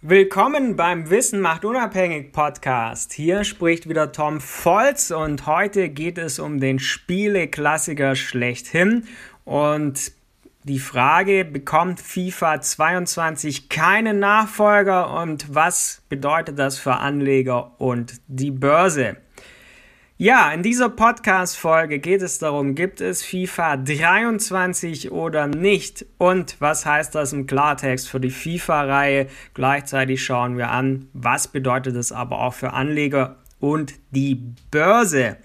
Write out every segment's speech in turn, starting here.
Willkommen beim Wissen macht unabhängig Podcast. Hier spricht wieder Tom Volz und heute geht es um den Spieleklassiker schlechthin und die Frage, bekommt FIFA 22 keinen Nachfolger und was bedeutet das für Anleger und die Börse? Ja, in dieser Podcast-Folge geht es darum, gibt es FIFA 23 oder nicht? Und was heißt das im Klartext für die FIFA-Reihe? Gleichzeitig schauen wir an, was bedeutet es aber auch für Anleger und die Börse.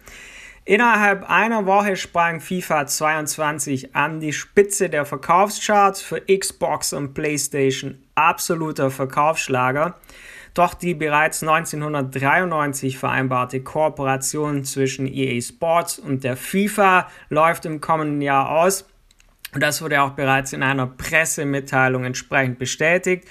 Innerhalb einer Woche sprang FIFA 22 an die Spitze der Verkaufscharts für Xbox und PlayStation. Absoluter Verkaufsschlager. Doch die bereits 1993 vereinbarte Kooperation zwischen EA Sports und der FIFA läuft im kommenden Jahr aus. Das wurde auch bereits in einer Pressemitteilung entsprechend bestätigt.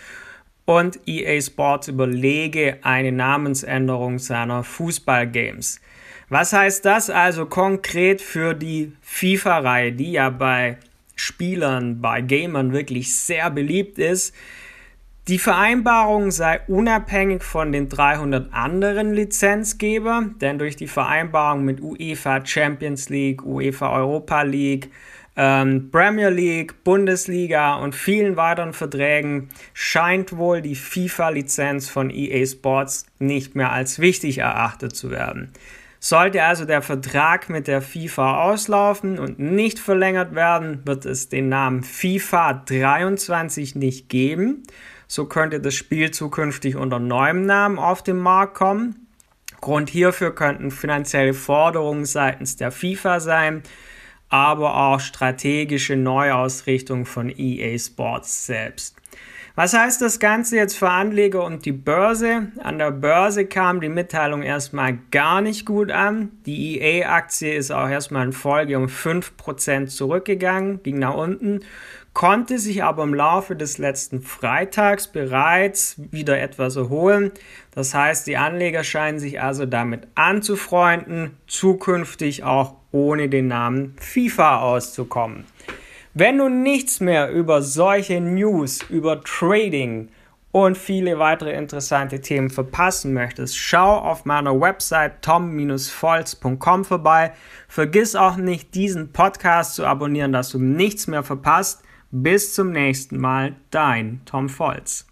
Und EA Sports überlege eine Namensänderung seiner Fußballgames. Was heißt das also konkret für die FIFA-Reihe, die ja bei Spielern, bei Gamern wirklich sehr beliebt ist? Die Vereinbarung sei unabhängig von den 300 anderen Lizenzgebern, denn durch die Vereinbarung mit UEFA Champions League, UEFA Europa League, ähm, Premier League, Bundesliga und vielen weiteren Verträgen scheint wohl die FIFA-Lizenz von EA Sports nicht mehr als wichtig erachtet zu werden. Sollte also der Vertrag mit der FIFA auslaufen und nicht verlängert werden, wird es den Namen FIFA 23 nicht geben. So könnte das Spiel zukünftig unter neuem Namen auf den Markt kommen. Grund hierfür könnten finanzielle Forderungen seitens der FIFA sein, aber auch strategische Neuausrichtung von EA Sports selbst. Was heißt das Ganze jetzt für Anleger und die Börse? An der Börse kam die Mitteilung erstmal gar nicht gut an. Die EA-Aktie ist auch erstmal in Folge um 5% zurückgegangen, ging nach unten konnte sich aber im Laufe des letzten Freitags bereits wieder etwas erholen. Das heißt, die Anleger scheinen sich also damit anzufreunden, zukünftig auch ohne den Namen FIFA auszukommen. Wenn du nichts mehr über solche News, über Trading und viele weitere interessante Themen verpassen möchtest, schau auf meiner Website tom-volz.com vorbei. Vergiss auch nicht, diesen Podcast zu abonnieren, dass du nichts mehr verpasst. Bis zum nächsten Mal, dein Tom Volz.